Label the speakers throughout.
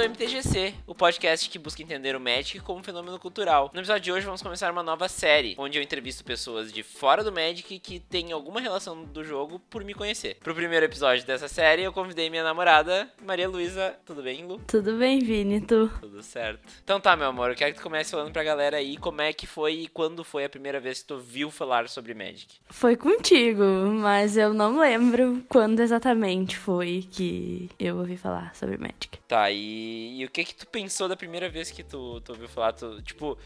Speaker 1: ao MTGC, o podcast que busca entender o Magic como um fenômeno cultural. No episódio de hoje vamos começar uma nova série, onde eu entrevisto pessoas de fora do Magic que têm alguma relação do jogo por me conhecer. Pro primeiro episódio dessa série, eu convidei minha namorada, Maria Luísa. Tudo bem, Lu?
Speaker 2: Tudo bem, Vini, tu?
Speaker 1: Tudo certo. Então tá, meu amor, eu quero que tu comece falando pra galera aí como é que foi e quando foi a primeira vez que tu viu falar sobre Magic.
Speaker 2: Foi contigo, mas eu não lembro quando exatamente foi que eu ouvi falar sobre Magic.
Speaker 1: Tá, e, e o que que tu pensou da primeira vez que tu, tu ouviu falar? Tu, tipo,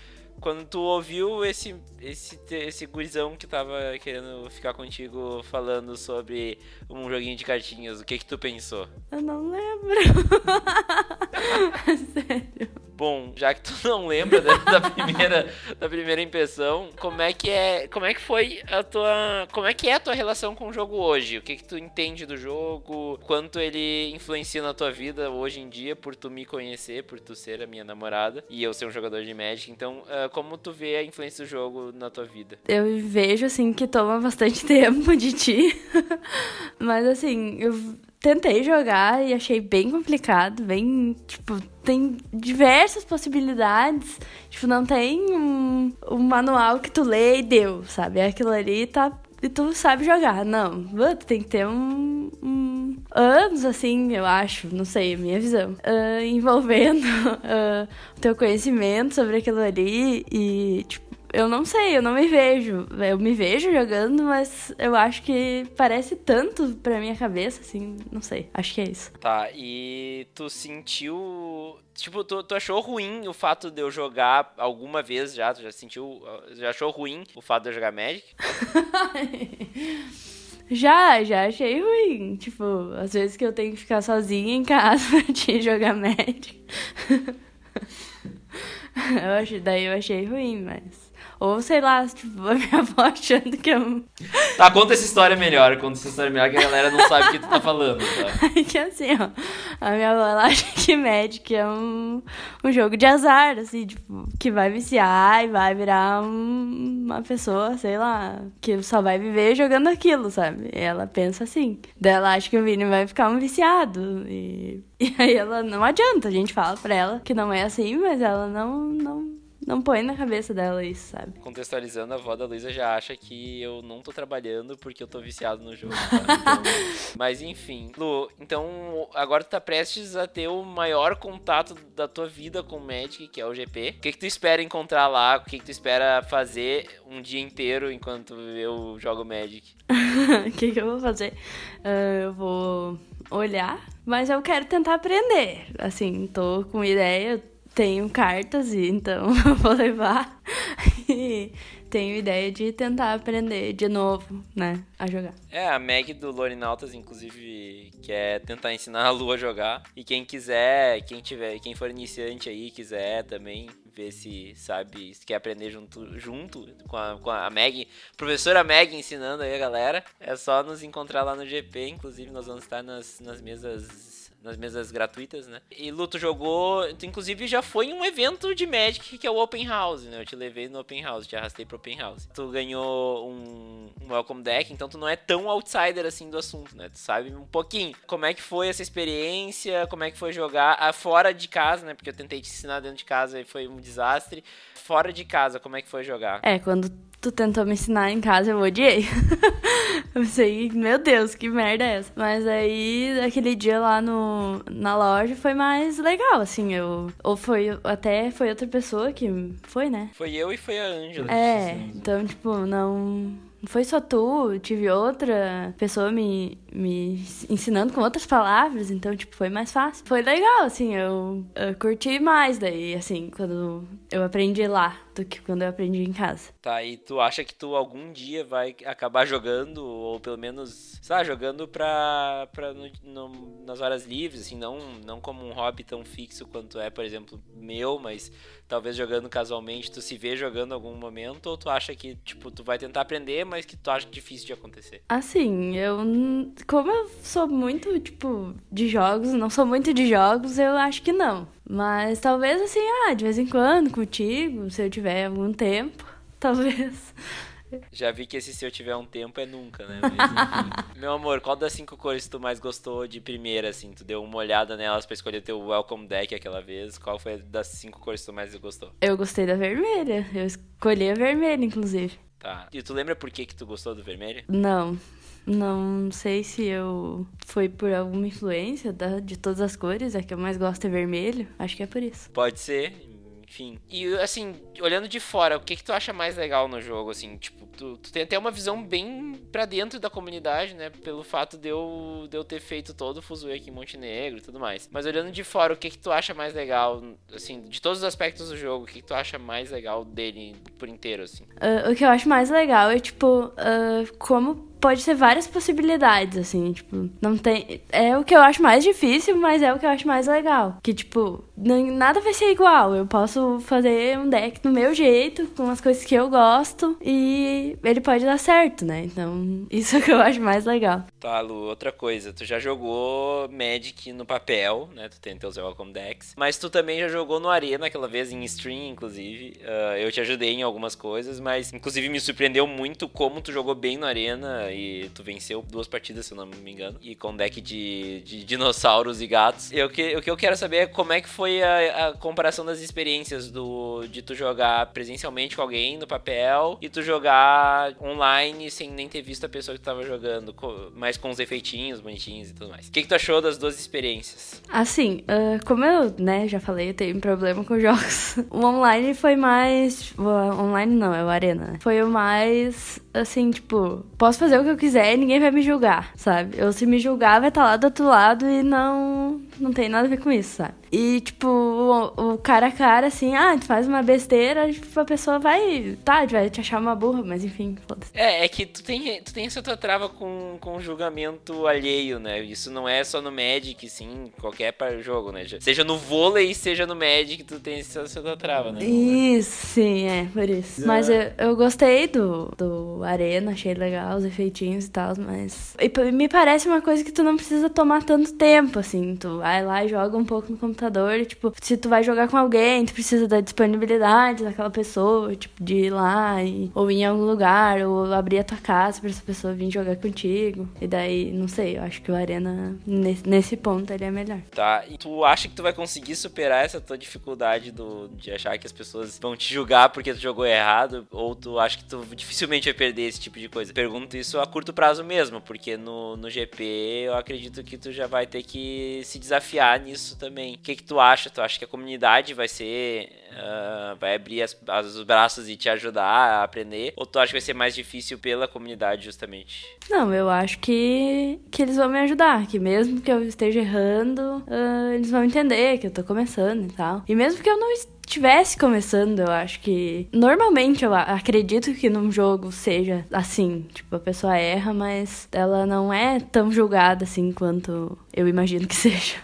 Speaker 1: quando tu ouviu esse, esse, esse gurizão que tava querendo ficar contigo falando sobre um joguinho de cartinhas, o que que tu pensou?
Speaker 2: Eu não lembro. Sério.
Speaker 1: Bom, já que tu não lembra da, da, primeira, da primeira impressão, como é que é, como é que foi a tua, como é que é a tua relação com o jogo hoje? O que que tu entende do jogo? Quanto ele influencia na tua vida hoje em dia por tu me conhecer, por tu ser a minha namorada e eu ser um jogador de Magic? Então, uh, como tu vê a influência do jogo na tua vida?
Speaker 2: Eu vejo assim que toma bastante tempo de ti. Mas assim, eu tentei jogar e achei bem complicado, bem, tipo, tem diversas possibilidades. Tipo, não tem um, um manual que tu lê e deu, sabe? Aquilo ali tá e tu sabe jogar. Não, tu tem que ter um, um, anos, assim, eu acho, não sei, minha visão, uh, envolvendo uh, o teu conhecimento sobre aquilo ali e, tipo, eu não sei, eu não me vejo. Eu me vejo jogando, mas eu acho que parece tanto pra minha cabeça, assim, não sei. Acho que é isso.
Speaker 1: Tá, e tu sentiu. Tipo, tu, tu achou ruim o fato de eu jogar alguma vez já? Tu já sentiu. Já achou ruim o fato de eu jogar Magic?
Speaker 2: Já, já achei ruim. Tipo, às vezes que eu tenho que ficar sozinha em casa pra te jogar Magic. eu achei, daí eu achei ruim, mas. Ou sei lá, tipo, a minha avó achando que eu.
Speaker 1: Tá, conta essa história melhor, conta essa história melhor que a galera não sabe o que tu tá falando, tá?
Speaker 2: que assim, ó, a minha avó ela acha que Magic é um, um jogo de azar, assim, tipo, que vai viciar e vai virar um, uma pessoa, sei lá, que só vai viver jogando aquilo, sabe? E ela pensa assim. Daí ela acha que o Vini vai ficar um viciado. E, e aí ela não adianta, a gente fala pra ela que não é assim, mas ela não. não não põe na cabeça dela isso, sabe?
Speaker 1: Contextualizando, a avó da Luísa já acha que eu não tô trabalhando porque eu tô viciado no jogo. Tá? Então, mas enfim. Lu, então agora tu tá prestes a ter o maior contato da tua vida com o Magic, que é o GP. O que, que tu espera encontrar lá? O que, que tu espera fazer um dia inteiro enquanto eu jogo Magic?
Speaker 2: O que, que eu vou fazer? Uh, eu vou olhar, mas eu quero tentar aprender. Assim, tô com ideia, tenho cartas e então vou levar e tenho ideia de tentar aprender de novo, né, a jogar.
Speaker 1: É, a Meg do Lore Nautas, inclusive, quer tentar ensinar a Lu a jogar. E quem quiser, quem tiver, quem for iniciante aí, quiser também ver se sabe, se quer aprender junto, junto com, a, com a Meg, professora Meg ensinando aí a galera, é só nos encontrar lá no GP, inclusive nós vamos estar nas, nas mesas nas mesas gratuitas, né? E Luto jogou, inclusive já foi em um evento de Magic que é o Open House, né? Eu te levei no Open House, te arrastei pro Open House. Tu ganhou um, um Welcome Deck, então tu não é tão outsider assim do assunto, né? Tu sabe um pouquinho. Como é que foi essa experiência? Como é que foi jogar ah, fora de casa, né? Porque eu tentei te ensinar dentro de casa e foi um desastre. Fora de casa, como é que foi jogar?
Speaker 2: É, quando tu tentou me ensinar em casa, eu odiei. eu pensei, meu Deus, que merda é essa? Mas aí, aquele dia lá no, na loja foi mais legal, assim, eu... Ou foi, até foi outra pessoa que foi, né?
Speaker 1: Foi eu e foi a Ângela.
Speaker 2: É, então, tipo, não não foi só tu, tive outra pessoa me, me ensinando com outras palavras, então, tipo, foi mais fácil. Foi legal, assim, eu, eu curti mais daí, assim, quando eu aprendi lá do que quando eu aprendi em casa.
Speaker 1: Tá, e tu acha que tu algum dia vai acabar jogando, ou pelo menos, sabe, jogando pra, pra no, no, nas horas livres, assim, não, não como um hobby tão fixo quanto é, por exemplo, meu, mas talvez jogando casualmente, tu se vê jogando em algum momento, ou tu acha que, tipo, tu vai tentar aprender, mas que tu acha difícil de acontecer?
Speaker 2: Assim, eu, como eu sou muito, tipo, de jogos, não sou muito de jogos, eu acho que não. Mas talvez assim, ah, de vez em quando, contigo, se eu tiver algum tempo, talvez
Speaker 1: Já vi que esse se eu tiver um tempo é nunca, né? Mas, Meu amor, qual das cinco cores tu mais gostou de primeira, assim? Tu deu uma olhada nelas pra escolher teu welcome deck aquela vez. Qual foi das cinco cores que tu mais gostou?
Speaker 2: Eu gostei da vermelha. Eu escolhi a vermelha, inclusive.
Speaker 1: Tá. E tu lembra por que que tu gostou do vermelho?
Speaker 2: Não. Não sei se eu foi por alguma influência da, de todas as cores, a que eu mais gosto é vermelho. Acho que é por isso.
Speaker 1: Pode ser, enfim. E assim, olhando de fora, o que que tu acha mais legal no jogo, assim? Tipo, tu, tu tem até uma visão bem pra dentro da comunidade, né? Pelo fato de eu, de eu ter feito todo o Fuzue aqui em Montenegro e tudo mais. Mas olhando de fora, o que que tu acha mais legal, assim, de todos os aspectos do jogo, o que que tu acha mais legal dele por inteiro, assim?
Speaker 2: Uh, o que eu acho mais legal é, tipo, uh, como pode ter várias possibilidades, assim, tipo, não tem. É o que eu acho mais difícil, mas é o que eu acho mais legal. Que, tipo, não, nada vai ser igual. Eu posso fazer um deck do meu jeito, com as coisas que eu gosto, e ele pode dar certo, né? Então, isso é o que eu acho mais legal.
Speaker 1: Tá, Lu, outra coisa. Tu já jogou Magic no papel, né? Tu tem teus Welcome Decks. Mas tu também já jogou no Arena aquela vez, em stream, inclusive. Uh, eu te ajudei em algumas coisas, mas inclusive me surpreendeu muito como tu jogou bem no Arena e tu venceu duas partidas, se eu não me engano. E com deck de, de dinossauros e gatos. E o que, o que eu quero saber é como é que foi a, a comparação das experiências do, de tu jogar presencialmente com alguém no papel e tu jogar online sem nem ter visto a pessoa que tu tava jogando, mas com os efeitinhos bonitinhos e tudo mais. O que, que tu achou das duas experiências?
Speaker 2: Assim, uh, como eu, né, já falei, eu tenho problema com jogos. O online foi mais. Online não, é o Arena, né? Foi o mais. Assim, tipo, posso fazer o que eu quiser e ninguém vai me julgar, sabe? Eu se me julgar, vai estar tá lá do outro lado e não. Não tem nada a ver com isso, sabe? E, tipo, o, o cara a cara, assim, ah, tu faz uma besteira, tipo, a pessoa vai. Tá, vai te achar uma burra, mas enfim, foda-se.
Speaker 1: É, é que tu tem, tu tem essa tua trava com, com julgamento alheio, né? Isso não é só no Magic, sim, qualquer jogo, né? Seja no vôlei, seja no Magic, tu tem essa, essa tua trava, né?
Speaker 2: Isso, sim, é, por isso. Mas eu, eu gostei do, do Arena, achei legal os e tal, mas. E me parece uma coisa que tu não precisa tomar tanto tempo, assim. Tu vai lá e joga um pouco no computador computador, tipo, se tu vai jogar com alguém, tu precisa da disponibilidade daquela pessoa, tipo, de ir lá e, ou ir em algum lugar, ou abrir a tua casa pra essa pessoa vir jogar contigo. E daí, não sei, eu acho que o Arena, nesse, nesse ponto, ele é melhor.
Speaker 1: Tá, e tu acha que tu vai conseguir superar essa tua dificuldade do, de achar que as pessoas vão te julgar porque tu jogou errado? Ou tu acha que tu dificilmente vai perder esse tipo de coisa? Pergunto isso a curto prazo mesmo, porque no, no GP eu acredito que tu já vai ter que se desafiar nisso também. O que, que tu acha? Tu acha que a comunidade vai ser. Uh, vai abrir as, as, os braços e te ajudar a aprender? Ou tu acha que vai ser mais difícil pela comunidade, justamente?
Speaker 2: Não, eu acho que, que eles vão me ajudar. Que mesmo que eu esteja errando, uh, eles vão entender que eu tô começando e tal. E mesmo que eu não estivesse começando, eu acho que. Normalmente eu acredito que num jogo seja assim. Tipo, a pessoa erra, mas ela não é tão julgada assim quanto eu imagino que seja.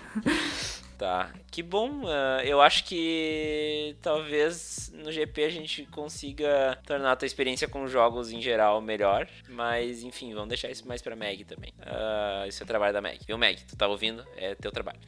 Speaker 1: Tá. Que bom, uh, eu acho que talvez no GP a gente consiga tornar a tua experiência com jogos em geral melhor, mas enfim, vamos deixar isso mais pra Meg também. Uh, isso é trabalho da Meg, viu Meg? Tu tá ouvindo? É teu trabalho.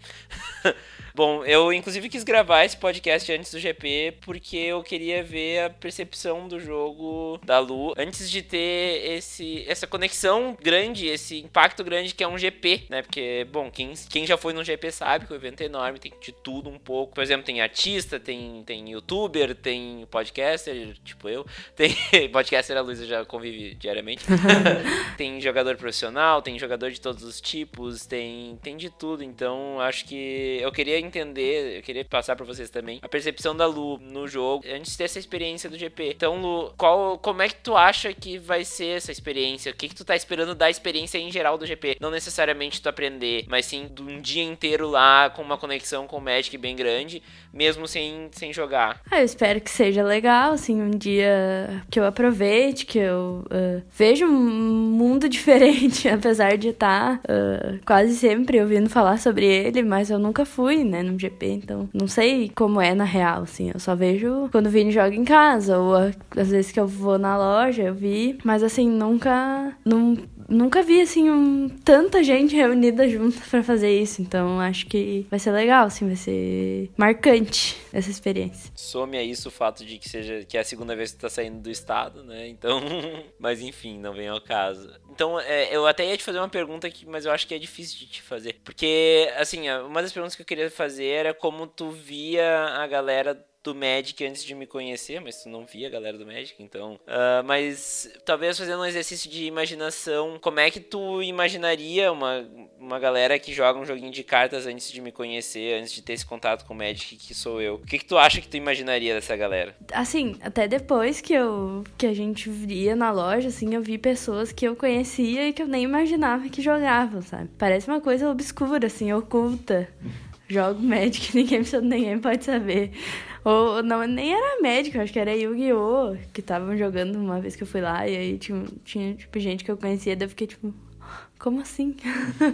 Speaker 1: bom, eu inclusive quis gravar esse podcast antes do GP porque eu queria ver a percepção do jogo da Lu antes de ter esse, essa conexão grande, esse impacto grande que é um GP, né? Porque, bom, quem, quem já foi no GP sabe que o evento é enorme, tem que tudo um pouco. Por exemplo, tem artista, tem, tem youtuber, tem podcaster, tipo eu. Tem podcaster, a Luísa já convive diariamente. tem jogador profissional, tem jogador de todos os tipos, tem, tem de tudo. Então, acho que eu queria entender, eu queria passar para vocês também a percepção da Lu no jogo antes de ter essa experiência do GP. Então, Lu, qual, como é que tu acha que vai ser essa experiência? O que, que tu tá esperando da experiência em geral do GP? Não necessariamente tu aprender, mas sim um dia inteiro lá com uma conexão com Magic bem grande, mesmo sem, sem jogar.
Speaker 2: Ah, eu espero que seja legal, assim, um dia que eu aproveite, que eu uh, veja um mundo diferente, apesar de estar tá, uh, quase sempre ouvindo falar sobre ele, mas eu nunca fui, né, no GP, então não sei como é na real, assim, eu só vejo quando o Vini joga em casa, ou às vezes que eu vou na loja, eu vi, mas assim, nunca, não, nunca vi, assim, um, tanta gente reunida junto para fazer isso. Então, acho que vai ser legal, assim, vai ser marcante essa experiência.
Speaker 1: Some a isso o fato de que seja que é a segunda vez que tá saindo do estado, né? Então, mas enfim, não vem ao caso. Então, é, eu até ia te fazer uma pergunta aqui, mas eu acho que é difícil de te fazer. Porque, assim, uma das perguntas que eu queria fazer era como tu via a galera do Magic antes de me conhecer, mas tu não via a galera do Magic, então. Uh, mas talvez fazendo um exercício de imaginação, como é que tu imaginaria uma, uma galera que joga um joguinho de cartas antes de me conhecer, antes de ter esse contato com o Magic que sou eu? O que, que tu acha que tu imaginaria dessa galera?
Speaker 2: Assim, até depois que eu que a gente via na loja, assim, eu vi pessoas que eu conhecia e que eu nem imaginava que jogavam, sabe? Parece uma coisa obscura, assim, oculta. Jogo Magic, ninguém, ninguém pode saber. Ou não, nem era médico, acho que era Yu-Gi-Oh! que estavam jogando uma vez que eu fui lá, e aí tinha, tinha tipo, gente que eu conhecia, daí eu fiquei tipo, como assim?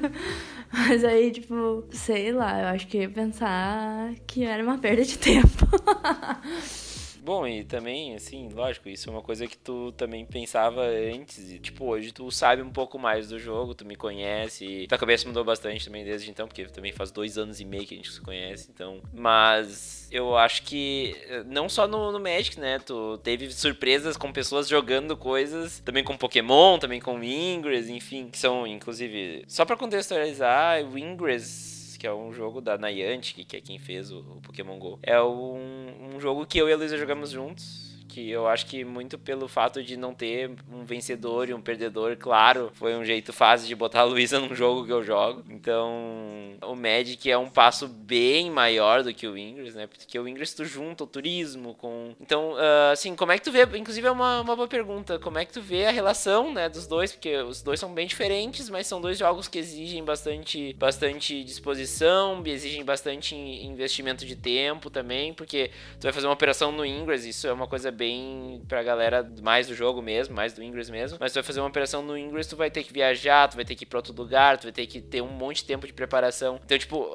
Speaker 2: Mas aí, tipo, sei lá, eu acho que ia pensar que era uma perda de tempo.
Speaker 1: Bom, e também, assim, lógico, isso é uma coisa que tu também pensava antes. E, tipo, hoje tu sabe um pouco mais do jogo, tu me conhece. Tua cabeça mudou bastante também desde então, porque também faz dois anos e meio que a gente se conhece, então. Mas eu acho que não só no, no Magic, né? Tu teve surpresas com pessoas jogando coisas, também com Pokémon, também com Ingress, enfim, que são, inclusive, só para contextualizar, o Ingress que é um jogo da Niantic, que é quem fez o, o Pokémon GO. É um, um jogo que eu e a Luísa jogamos juntos que eu acho que muito pelo fato de não ter um vencedor e um perdedor, claro, foi um jeito fácil de botar a Luísa num jogo que eu jogo. Então, o Magic é um passo bem maior do que o Ingress, né? Porque o Ingress tu junta o turismo com... Então, uh, assim, como é que tu vê... Inclusive é uma, uma boa pergunta. Como é que tu vê a relação, né, dos dois? Porque os dois são bem diferentes, mas são dois jogos que exigem bastante, bastante disposição, exigem bastante investimento de tempo também, porque tu vai fazer uma operação no Ingress, isso é uma coisa bem pra galera mais do jogo mesmo, mais do Ingress mesmo. Mas tu vai fazer uma operação no Ingress, tu vai ter que viajar, tu vai ter que ir pra outro lugar, tu vai ter que ter um monte de tempo de preparação. Então, tipo,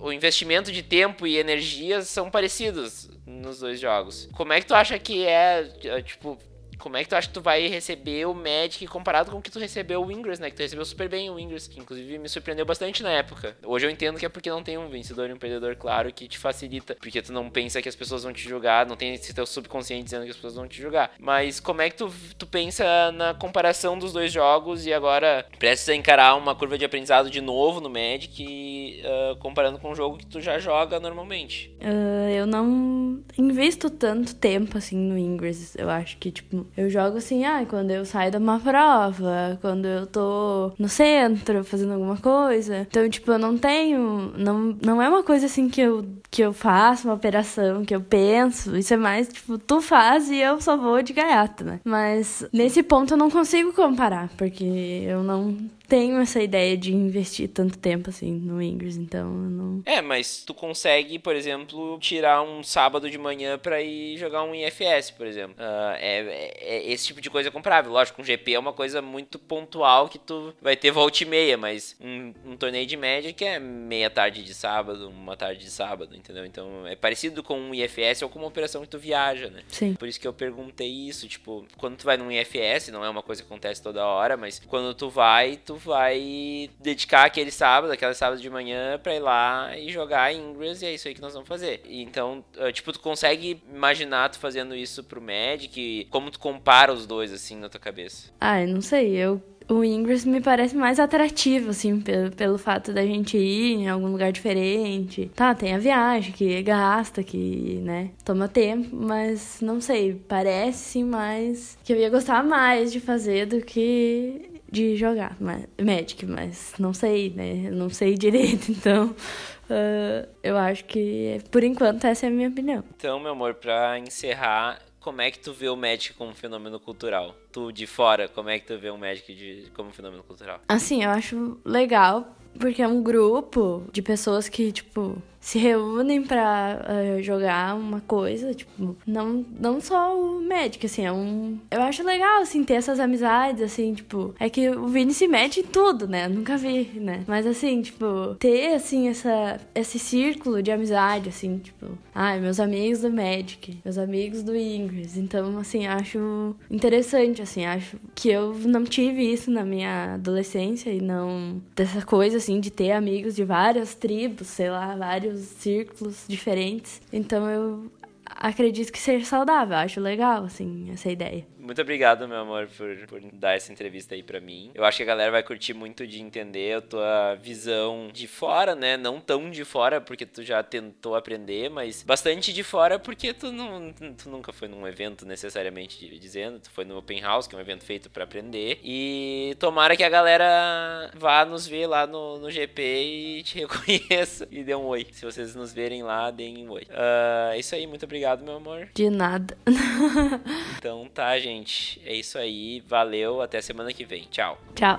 Speaker 1: o investimento de tempo e energia são parecidos nos dois jogos. Como é que tu acha que é, tipo, como é que tu acha que tu vai receber o Magic comparado com o que tu recebeu o Ingress, né? Que tu recebeu super bem o Ingress, que inclusive me surpreendeu bastante na época. Hoje eu entendo que é porque não tem um vencedor e um perdedor claro que te facilita, porque tu não pensa que as pessoas vão te julgar, não tem esse teu subconsciente dizendo que as pessoas vão te julgar. Mas como é que tu, tu pensa na comparação dos dois jogos e agora precisa encarar uma curva de aprendizado de novo no Magic uh, comparando com um jogo que tu já joga normalmente?
Speaker 2: Uh, eu não invisto tanto tempo assim no Ingress. Eu acho que, tipo, eu jogo assim, ah, quando eu saio de uma prova, quando eu tô no centro fazendo alguma coisa. Então, tipo, eu não tenho. Não, não é uma coisa assim que eu, que eu faço, uma operação, que eu penso. Isso é mais, tipo, tu faz e eu só vou de gaiata, né? Mas nesse ponto eu não consigo comparar, porque eu não tenho essa ideia de investir tanto tempo assim no Ingress, então eu não.
Speaker 1: É, mas tu consegue, por exemplo, tirar um sábado de manhã para ir jogar um IFS, por exemplo. Uh, é, é, é, esse tipo de coisa comprável. Lógico, um GP é uma coisa muito pontual que tu vai ter volta e meia, mas um, um torneio de média que é meia tarde de sábado, uma tarde de sábado, entendeu? Então é parecido com um IFS ou com uma operação que tu viaja, né?
Speaker 2: Sim.
Speaker 1: Por isso que eu perguntei isso, tipo, quando tu vai num IFS, não é uma coisa que acontece toda hora, mas quando tu vai, tu vai dedicar aquele sábado, aquela sábado de manhã pra ir lá e jogar Ingress e é isso aí que nós vamos fazer. Então, ah, tipo, tu consegue imaginar tu fazendo isso pro Magic? Como tu compara os dois, assim, na tua cabeça?
Speaker 2: Ah, eu não sei, eu o Ingress me parece mais atrativo, assim, pelo, pelo fato da gente ir em algum lugar diferente. Tá, tem a viagem que gasta, que, né, toma tempo, mas não sei, parece sim mais que eu ia gostar mais de fazer do que de jogar mas, Magic, mas não sei, né? Não sei direito, então uh, eu acho que por enquanto essa é a minha opinião.
Speaker 1: Então, meu amor, pra encerrar, como é que tu vê o Magic como fenômeno cultural? Tu de fora, como é que tu vê o Magic de, como fenômeno cultural?
Speaker 2: Assim, eu acho legal porque é um grupo de pessoas que, tipo, se reúnem pra uh, jogar uma coisa, tipo, não, não só o Magic, assim, é um... Eu acho legal, assim, ter essas amizades, assim, tipo... É que o Vini se mete em tudo, né? nunca vi, né? Mas, assim, tipo, ter, assim, essa, esse círculo de amizade, assim, tipo... Ai, ah, meus amigos do Magic, meus amigos do Ingress. Então, assim, acho interessante, assim, acho que eu não tive isso na minha adolescência e não... Dessa coisa, assim, de ter amigos de várias tribos, sei lá, vários vários círculos diferentes. Então eu acredito que seja saudável, acho legal, assim, essa ideia.
Speaker 1: Muito obrigado, meu amor, por, por dar essa entrevista aí para mim. Eu acho que a galera vai curtir muito de entender a tua visão de fora, né? Não tão de fora, porque tu já tentou aprender, mas bastante de fora, porque tu, não, tu nunca foi num evento necessariamente dizendo, tu foi no Open House, que é um evento feito para aprender. E tomara que a galera vá nos ver lá no, no GP e te reconheça e dê um oi. Se vocês nos verem lá, deem um oi. Uh, é isso aí, muito obrigado, meu amor.
Speaker 2: De nada.
Speaker 1: então tá, gente gente. É isso aí. Valeu. Até semana que vem. Tchau.
Speaker 2: Tchau.